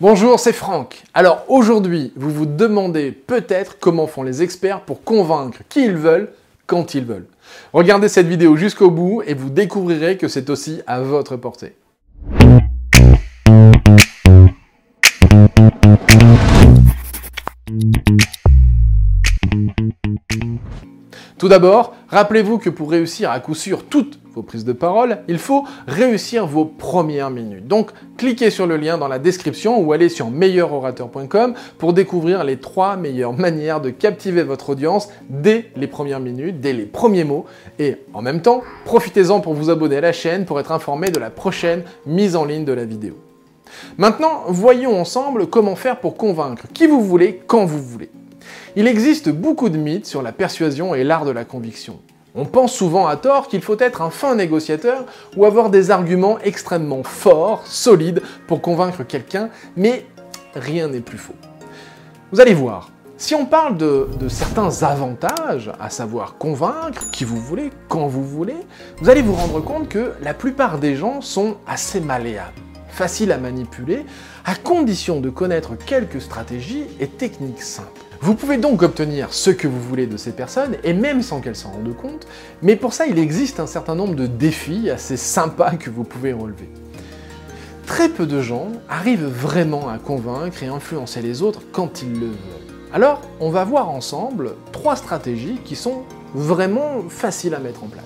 Bonjour, c'est Franck. Alors aujourd'hui, vous vous demandez peut-être comment font les experts pour convaincre qui ils veulent quand ils veulent. Regardez cette vidéo jusqu'au bout et vous découvrirez que c'est aussi à votre portée. Tout d'abord, rappelez-vous que pour réussir à coup sûr toutes vos prises de parole, il faut réussir vos premières minutes. Donc, cliquez sur le lien dans la description ou allez sur meilleurorateur.com pour découvrir les trois meilleures manières de captiver votre audience dès les premières minutes, dès les premiers mots. Et en même temps, profitez-en pour vous abonner à la chaîne pour être informé de la prochaine mise en ligne de la vidéo. Maintenant, voyons ensemble comment faire pour convaincre qui vous voulez quand vous voulez. Il existe beaucoup de mythes sur la persuasion et l'art de la conviction. On pense souvent à tort qu'il faut être un fin négociateur ou avoir des arguments extrêmement forts, solides, pour convaincre quelqu'un, mais rien n'est plus faux. Vous allez voir, si on parle de, certains avantages, à savoir convaincre qui vous voulez, quand vous voulez, vous allez vous rendre compte que la plupart des gens sont assez malléables, faciles à manipuler, à condition de connaître quelques stratégies et techniques simples. Vous pouvez donc obtenir ce que vous voulez de ces personnes, et même sans qu'elles s'en rendent compte, mais pour ça il existe un certain nombre de défis assez sympas que vous pouvez relever. Très peu de gens arrivent vraiment à convaincre et influencer les autres quand ils le veulent. Alors, on va voir ensemble trois stratégies qui sont vraiment faciles à mettre en place.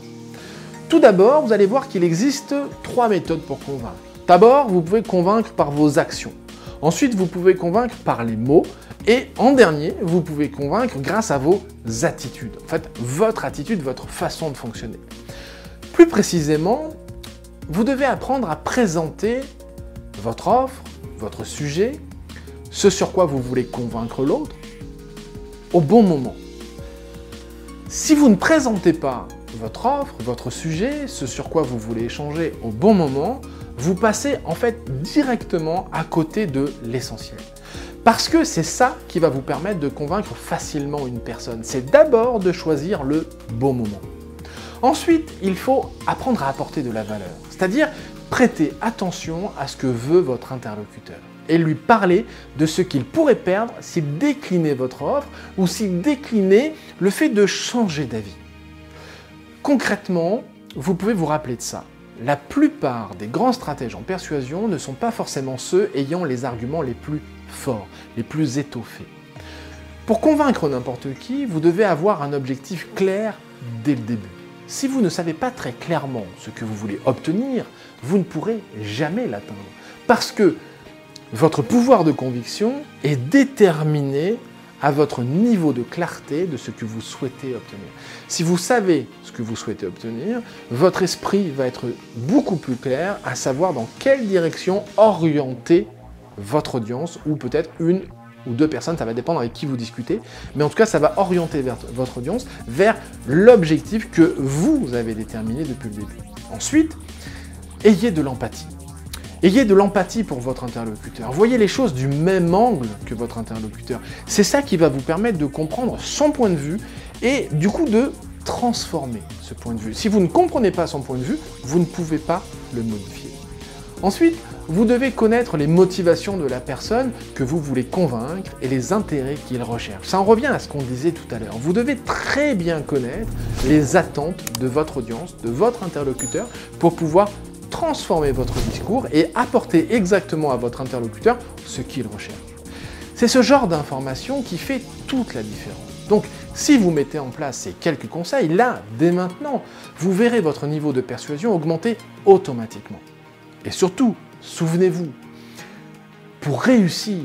Tout d'abord, vous allez voir qu'il existe trois méthodes pour convaincre. D'abord, vous pouvez convaincre par vos actions. Ensuite, vous pouvez convaincre par les mots. Et en dernier, vous pouvez convaincre grâce à vos attitudes. En fait, votre attitude, votre façon de fonctionner. Plus précisément, vous devez apprendre à présenter votre offre, votre sujet, ce sur quoi vous voulez convaincre l'autre, au bon moment. Si vous ne présentez pas votre offre, votre sujet, ce sur quoi vous voulez échanger au bon moment, vous passez en fait directement à côté de l'essentiel. Parce que c'est ça qui va vous permettre de convaincre facilement une personne. C'est d'abord de choisir le bon moment. Ensuite, il faut apprendre à apporter de la valeur, c'est-à-dire prêter attention à ce que veut votre interlocuteur et lui parler de ce qu'il pourrait perdre s'il déclinait votre offre ou s'il déclinait le fait de changer d'avis. Concrètement, vous pouvez vous rappeler de ça. La plupart des grands stratèges en persuasion ne sont pas forcément ceux ayant les arguments les plus forts, les plus étoffés. Pour convaincre n'importe qui, vous devez avoir un objectif clair dès le début. Si vous ne savez pas très clairement ce que vous voulez obtenir, vous ne pourrez jamais l'atteindre. Parce que votre pouvoir de conviction est déterminé à votre niveau de clarté de ce que vous souhaitez obtenir. Si vous savez ce que vous souhaitez obtenir, votre esprit va être beaucoup plus clair à savoir dans quelle direction orienter votre audience ou peut-être une ou deux personnes, ça va dépendre avec qui vous discutez, mais en tout cas ça va orienter votre audience vers l'objectif que vous avez déterminé depuis le début. Ensuite, ayez de l'empathie. Ayez de l'empathie pour votre interlocuteur. Voyez les choses du même angle que votre interlocuteur. C'est ça qui va vous permettre de comprendre son point de vue et du coup de transformer ce point de vue. Si vous ne comprenez pas son point de vue, vous ne pouvez pas le modifier. Ensuite, vous devez connaître les motivations de la personne que vous voulez convaincre et les intérêts qu'il recherche. Ça en revient à ce qu'on disait tout à l'heure. Vous devez très bien connaître les attentes de votre audience, de votre interlocuteur, pour pouvoir transformer votre discours et apporter exactement à votre interlocuteur ce qu'il recherche. C'est ce genre d'information qui fait toute la différence. Donc, si vous mettez en place ces quelques conseils, là, dès maintenant, vous verrez votre niveau de persuasion augmenter automatiquement. Et surtout, souvenez-vous, pour réussir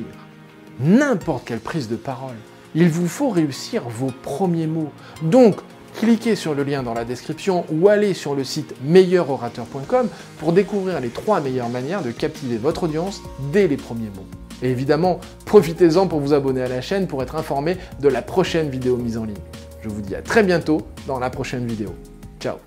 n'importe quelle prise de parole, il vous faut réussir vos premiers mots. Donc, cliquez sur le lien dans la description ou allez sur le site meilleurorateur.com pour découvrir les trois meilleures manières de captiver votre audience dès les premiers mots. Et évidemment, profitez-en pour vous abonner à la chaîne pour être informé de la prochaine vidéo mise en ligne. Je vous dis à très bientôt dans la prochaine vidéo. Ciao